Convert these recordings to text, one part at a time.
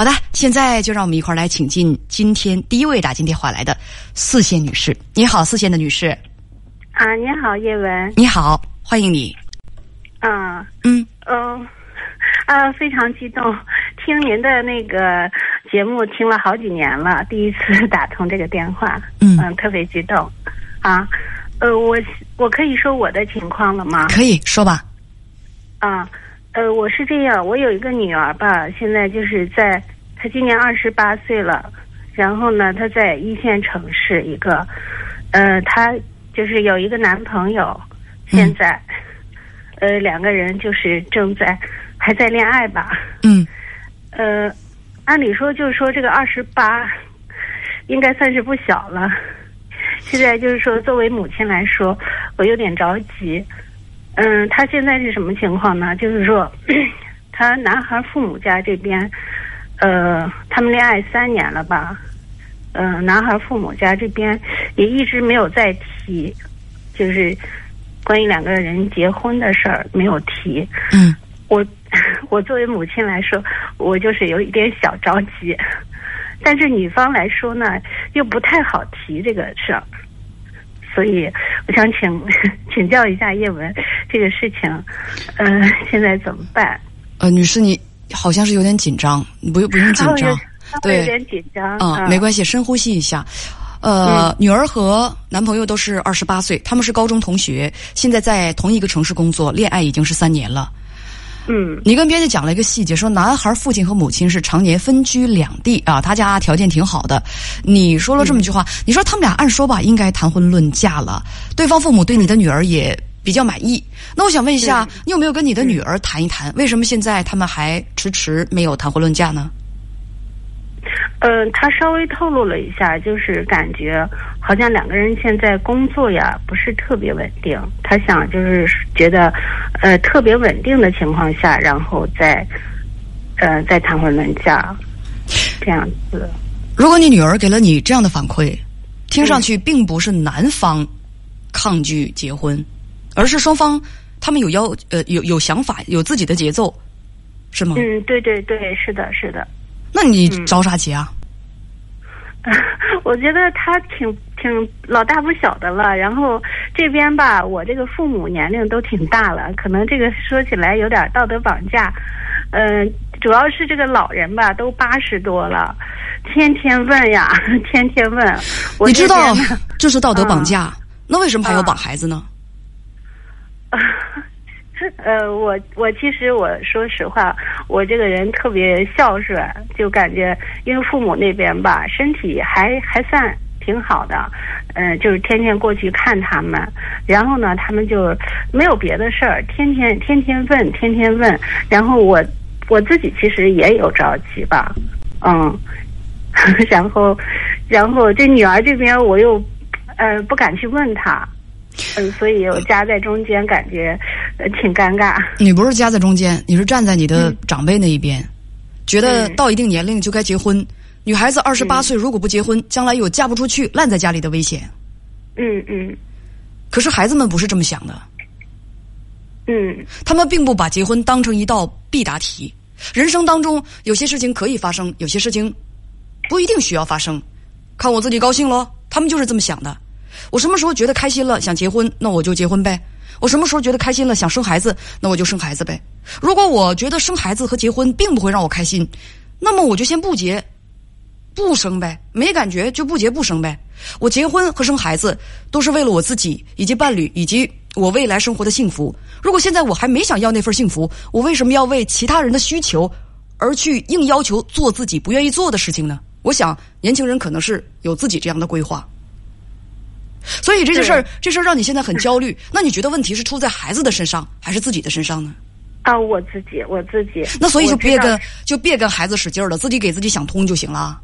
好的，现在就让我们一块儿来请进今天第一位打进电话来的四线女士。你好，四线的女士。啊，你好，叶文。你好，欢迎你。啊，嗯嗯，啊，非常激动，听您的那个节目听了好几年了，第一次打通这个电话，嗯特别激动。啊，呃，我我可以说我的情况了吗？可以说吧。啊，呃，我是这样，我有一个女儿吧，现在就是在，她今年二十八岁了，然后呢，她在一线城市一个，呃，她就是有一个男朋友，现在，呃，两个人就是正在还在恋爱吧，嗯呃，按理说就是说这个二十八，应该算是不小了。现在就是说，作为母亲来说，我有点着急。嗯，他现在是什么情况呢？就是说，他男孩父母家这边，呃，他们恋爱三年了吧？嗯、男孩父母家这边也一直没有再提，就是关于两个人结婚的事儿没有提。嗯我 我作为母亲来说，我就是有一点小着急，但是女方来说呢，又不太好提这个事儿，所以我想请 请教一下叶文，这个事情，呃，现在怎么办？呃，女士，你好像是有点紧张，你不用不用紧张对有。点紧张啊，没关系，深呼吸一下。呃，女儿和男朋友都是二十八岁，他们是高中同学，现在在同一个城市工作，恋爱已经是三年了。嗯你跟编辑讲了一个细节，说男孩父亲和母亲是常年分居两地啊，他家条件挺好的。你说了这么一句话，你说他们俩按说吧应该谈婚论嫁了，对方父母对你的女儿也比较满意。那我想问一下，你有没有跟你的女儿谈一谈，为什么现在他们还迟迟没有谈婚论嫁呢？嗯，他稍微透露了一下，就是感觉好像两个人现在工作呀不是特别稳定，他想就是觉得，呃，特别稳定的情况下，然后再，呃，再谈婚论嫁，这样子。如果你女儿给了你这样的反馈，听上去并不是男方抗拒结婚，而是双方他们有要呃有有想法，有自己的节奏，是吗？嗯，对对对，是的，是的。那你着啥急啊？我觉得他挺挺老大不小的了，然后这边吧，我这个父母年龄都挺大了，可能这个说起来有点道德绑架。嗯、主要是这个老人吧，都八十多了，天天问呀，天天问。我你知道这是道德绑架，那为什么还要啊绑孩子呢？呃，我我其实我说实话，我这个人特别孝顺，就感觉因为父母那边吧，身体还还算挺好的，嗯、就是天天过去看他们，然后呢，他们就没有别的事儿，天天天天问，天天问，然后我我自己其实也有着急吧，嗯，然后然后这女儿这边我又呃不敢去问她。嗯，所以我夹在中间，感觉挺尴尬。你不是夹在中间，你是站在你的嗯长辈那一边，觉得嗯到一定年龄就该结婚。女孩子二十八岁如果不结婚，将来有嫁不出去、烂在家里的危险。嗯嗯可是孩子们不是这么想的，嗯他们并不把结婚当成一道必答题。人生当中有些事情可以发生，有些事情不一定需要发生，看我自己高兴喽。他们就是这么想的。我什么时候觉得开心了，想结婚，那我就结婚呗。我什么时候觉得开心了，想生孩子，那我就生孩子呗。如果我觉得生孩子和结婚并不会让我开心，那么我就先不结，不生呗。没感觉就不结不生呗。我结婚和生孩子都是为了我自己以及伴侣以及我未来生活的幸福。如果现在我还没想要那份幸福，我为什么要为其他人的需求而去硬要求做自己不愿意做的事情呢？我想年轻人可能是有自己这样的规划。所以这件事儿，这事儿让你现在很焦虑。那你觉得问题是出在孩子的身上，还是自己的身上呢？啊，我自己我自己。那所以就别跟就别跟孩子使劲儿了，自己给自己想通就行了。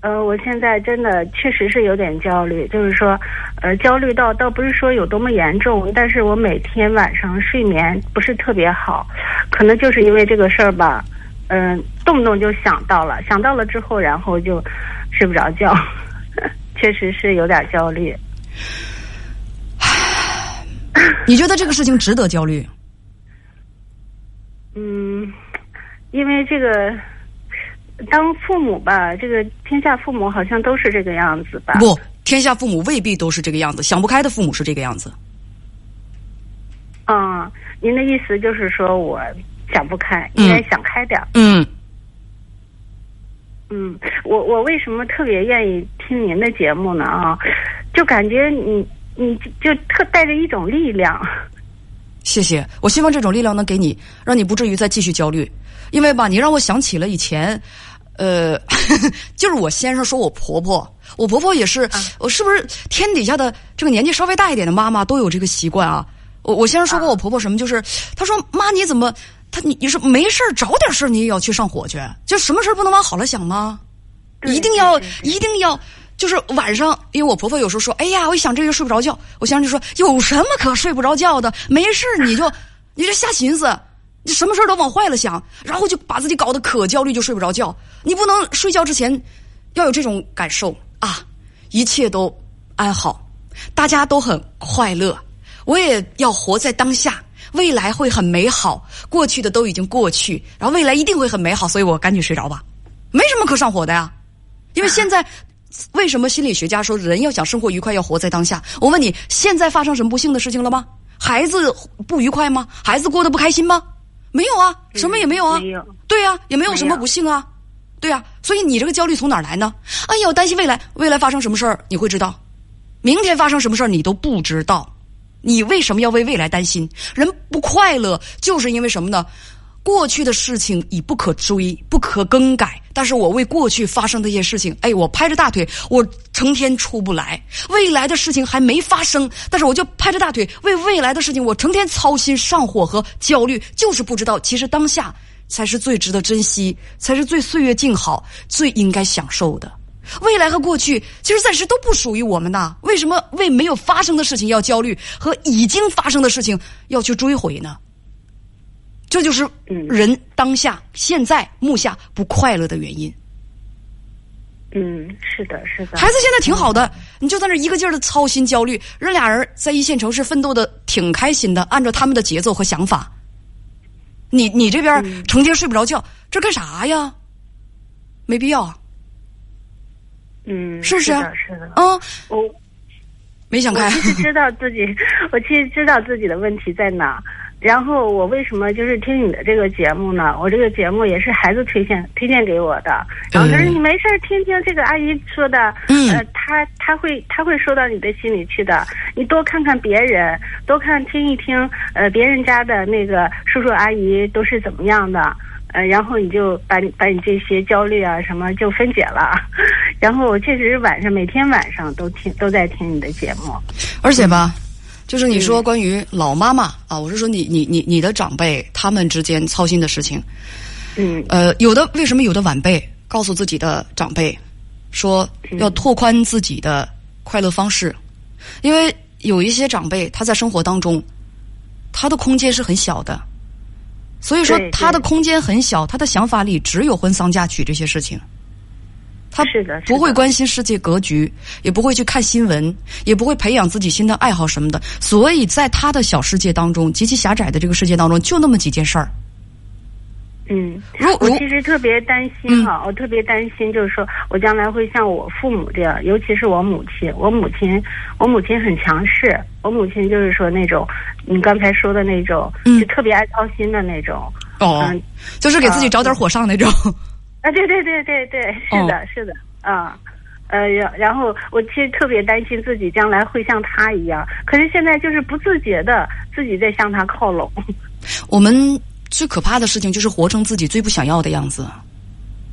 呃，我现在真的确实是有点焦虑，就是说，呃，焦虑到倒不是说有多么严重，但是我每天晚上睡眠不是特别好，可能就是因为这个事儿吧，嗯、动不动就想到了，想到了之后，然后就睡不着觉，确实是有点焦虑。你觉得这个事情值得焦虑？嗯，因为这个，当父母吧，这个天下父母好像都是这个样子吧？不，天下父母未必都是这个样子，想不开的父母是这个样子。啊，您的意思就是说我想不开，应该想开点儿。嗯嗯，我我为什么特别愿意听您的节目呢？啊，就感觉你你就特带着一种力量。谢谢，我希望这种力量能给你，让你不至于再继续焦虑。因为吧，你让我想起了以前，呃，就是我先生说我婆婆，我婆婆也是，我是不是天底下的这个年纪稍微大一点的妈妈都有这个习惯啊？我我先生说过我婆婆什么，就是他说妈你怎么他你你说没事儿找点事儿你也要去上火去，就什么事儿不能往好了想吗？一定要一定要就是晚上，因为我婆婆有时候说，哎呀，我一想这个睡不着觉，我先生就说有什么可睡不着觉的？没事儿你就你就瞎寻思。你什么事儿都往坏了想，然后就把自己搞得可焦虑，就睡不着觉。你不能睡觉之前要有这种感受啊，一切都安好，大家都很快乐。我也要活在当下，未来会很美好。过去的都已经过去，然后未来一定会很美好，所以我赶紧睡着吧，没什么可上火的呀。因为现在为什么心理学家说人要想生活愉快，要活在当下？我问你，现在发生什么不幸的事情了吗？孩子不愉快吗？孩子过得不开心吗？没有啊，什么也没有啊，对呀，也没有什么不幸啊，对呀，所以你这个焦虑从哪儿来呢？哎呀，我担心未来，未来发生什么事儿你会知道，明天发生什么事儿你都不知道，你为什么要为未来担心？人不快乐就是因为什么呢？过去的事情已不可追，不可更改。但是我为过去发生的一些事情，哎，我拍着大腿，我成天出不来。未来的事情还没发生，但是我就拍着大腿为未来的事情，我成天操心上火和焦虑，就是不知道，其实当下才是最值得珍惜，才是最岁月静好、最应该享受的。未来和过去其实暂时都不属于我们的，为什么为没有发生的事情要焦虑，和已经发生的事情要去追悔呢？这就是人当下现在目下不快乐的原因。嗯，是的，是的。孩子现在挺好的，你就在那一个劲儿的操心焦虑，人俩人在一线城市奋斗的挺开心的，按照他们的节奏和想法。你你这边成天睡不着觉，这干啥呀？没必要。嗯，是不是？是的。嗯，我没想开。我其实知道自己，我其实知道自己的问题在哪。然后我为什么就是听你的这个节目呢？我这个节目也是孩子推荐推荐给我的。然后他说你没事儿听听这个阿姨说的，呃，他他会他会说到你的心里去的。你多看看别人，多看听一听，呃，别人家的那个叔叔阿姨都是怎么样的，呃，然后你就把你把你这些焦虑啊什么就分解了。然后我确实晚上每天晚上都听都在听你的节目，而且吧。就是你说关于老妈妈啊，我是说你你你你的长辈他们之间操心的事情，嗯，呃，有的为什么有的晚辈告诉自己的长辈说要拓宽自己的快乐方式，因为有一些长辈他在生活当中他的空间是很小的，所以说他的空间很小，他的想法里只有婚丧嫁娶这些事情。他，不会关心世界格局，也不会去看新闻，也不会培养自己新的爱好什么的。所以在他的小世界当中，极其狭窄的这个世界当中，就那么几件事儿。嗯，我其实特别担心哈，我特别担心，就是说我将来会像我父母这样，尤其是我母亲。我母亲，我母亲很强势，我母亲就是说那种你刚才说的那种，就特别爱操心的那种。哦，就是给自己找点火上那种。啊，对对对对对，是的，是的，啊，呃，然然后我其实特别担心自己将来会像他一样，可是现在就是不自觉的自己在向他靠拢。我们最可怕的事情就是活成自己最不想要的样子。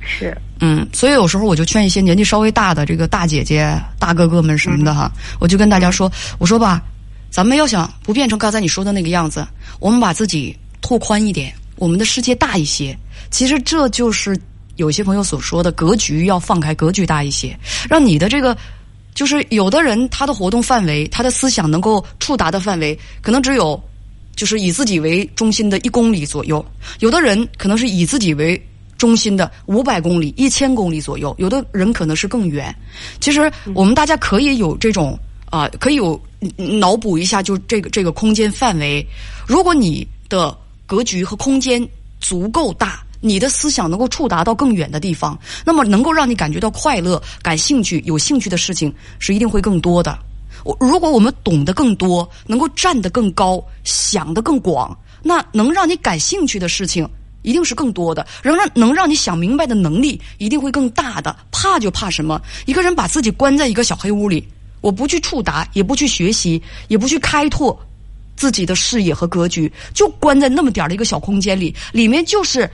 是，嗯，所以有时候我就劝一些年纪稍微大的这个大姐姐、大哥哥们什么的哈，我就跟大家说，我说吧，咱们要想不变成刚才你说的那个样子，我们把自己拓宽一点，我们的世界大一些，其实这就是。有些朋友所说的格局要放开，格局大一些，让你的这个，就是有的人他的活动范围，他的思想能够触达的范围，可能只有，就是以自己为中心的一公里左右；有的人可能是以自己为中心的五百公里、一千公里左右；有的人可能是更远。其实我们大家可以有这种啊，可以有脑补一下，就这个这个空间范围。如果你的格局和空间足够大。你的思想能够触达到更远的地方，那么能够让你感觉到快乐、感兴趣、有兴趣的事情是一定会更多的。我如果我们懂得更多，能够站得更高，想得更广，那能让你感兴趣的事情一定是更多的，能让能让你想明白的能力一定会更大的。怕就怕什么？一个人把自己关在一个小黑屋里，我不去触达，也不去学习，也不去开拓自己的视野和格局，就关在那么点儿的一个小空间里，里面就是。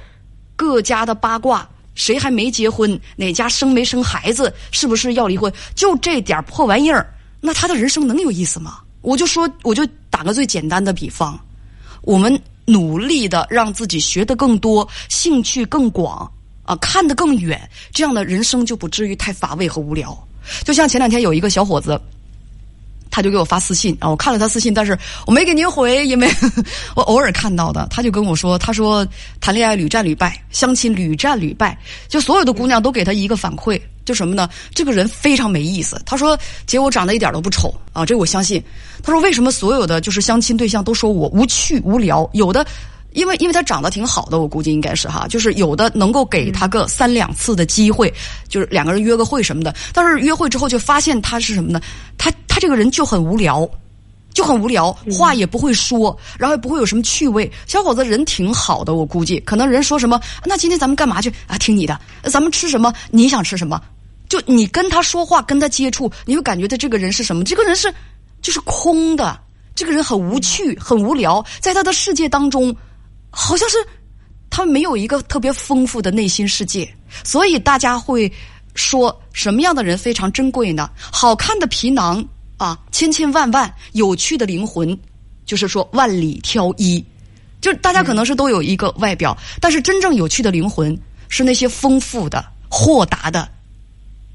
各家的八卦，谁还没结婚？哪家生没生孩子？是不是要离婚？就这点破玩意儿，那他的人生能有意思吗？我就说，我就打个最简单的比方，我们努力的让自己学得更多，兴趣更广啊，看得更远，这样的人生就不至于太乏味和无聊。就像前两天有一个小伙子。他就给我发私信啊，我看了他私信，但是我没给您回，因为 我偶尔看到的。他就跟我说，他说谈恋爱屡战屡败，相亲屡战屡败，就所有的姑娘都给他一个反馈，就什么呢？这个人非常没意思。他说，姐我长得一点都不丑啊，这我相信。他说，为什么所有的就是相亲对象都说我无趣无聊？有的。因为因为他长得挺好的，我估计应该是哈，就是有的能够给他个三两次的机会，就是两个人约个会什么的。但是约会之后就发现他是什么呢？他他这个人就很无聊，就很无聊，话也不会说，然后也不会有什么趣味。小伙子人挺好的，我估计可能人说什么，那今天咱们干嘛去啊？听你的，咱们吃什么？你想吃什么？就你跟他说话，跟他接触，你会感觉他这个人是什么？这个人是就是空的，这个人很无趣，很无聊，在他的世界当中。好像是他没有一个特别丰富的内心世界，所以大家会说什么样的人非常珍贵呢？好看的皮囊啊，千千万万；有趣的灵魂，就是说万里挑一。就大家可能是都有一个外表，但是真正有趣的灵魂是那些丰富的、豁达的、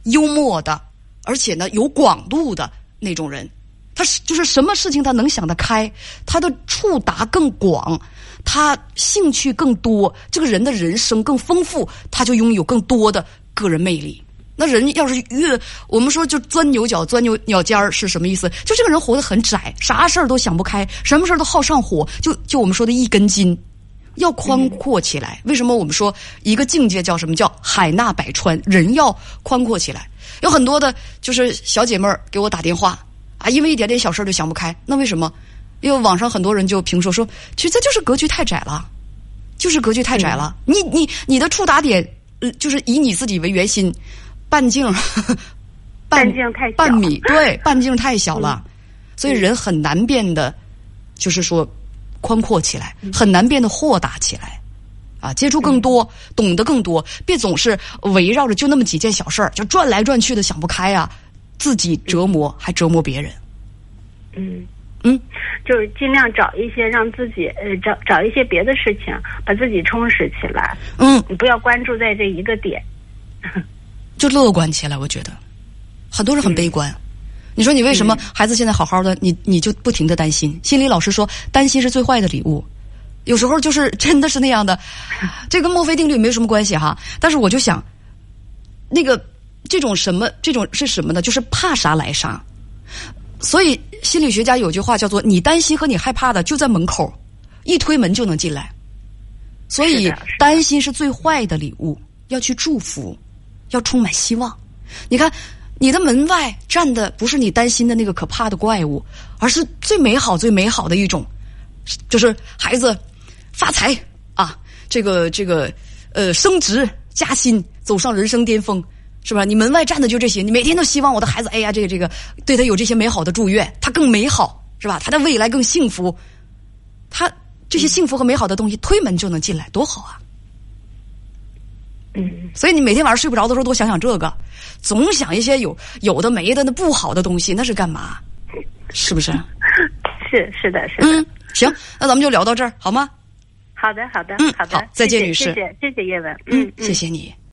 幽默的，而且呢有广度的那种人。他是就是什么事情他能想得开，他的触达更广。他兴趣更多，这个人的人生更丰富，他就拥有更多的个人魅力。那人要是越我们说就钻牛角、钻牛角尖儿是什么意思？就这个人活得很窄，啥事儿都想不开，什么事儿都好上火。就就我们说的一根筋，要宽阔起来。为什么我们说一个境界叫什么叫海纳百川？人要宽阔起来。有很多的就是小姐妹儿给我打电话啊，因为一点点小事儿就想不开，那为什么？因为网上很多人就评说说，其实这就是格局太窄了，就是格局太窄了。你你你的触达点，呃，就是以你自己为圆心，半径，半径太小，半米对，半径太小了，所以人很难变得，就是说宽阔起来，很难变得豁达起来，啊，接触更多，懂得更多，别总是围绕着就那么几件小事儿就转来转去的想不开啊，自己折磨还折磨别人，嗯。嗯，就是尽量找一些让自己呃找找一些别的事情，把自己充实起来。嗯，你不要关注在这一个点，就乐观起来。我觉得。很多人很悲观。你说你为什么孩子现在好好的，你你就不停的担心？心理老师说，担心是最坏的礼物。有时候就是真的是那样的，这跟墨菲定律没什么关系哈。但是我就想，那个这种什么这种是什么呢？就是怕啥来啥。所以心理学家有句话叫做：“你担心和你害怕的就在门口，一推门就能进来。”所以担心是最坏的礼物，要去祝福，要充满希望。你看，你的门外站的不是你担心的那个可怕的怪物，而是最美好、最美好的一种，就是孩子发财啊，这个这个呃升职加薪，走上人生巅峰。是吧？你门外站的就这些，你每天都希望我的孩子，哎呀，这个这个，对他有这些美好的祝愿，他更美好，是吧？他的未来更幸福，他这些幸福和美好的东西推门就能进来，多好啊！嗯，所以你每天晚上睡不着的时候，多想想这个，总想一些有有的没的那不好的东西，那是干嘛？是不是？是是的，是的。嗯，行，那咱们就聊到这儿，好吗？好的，好的，嗯，好的，再见，女士，谢谢，谢谢叶文，嗯，谢谢你。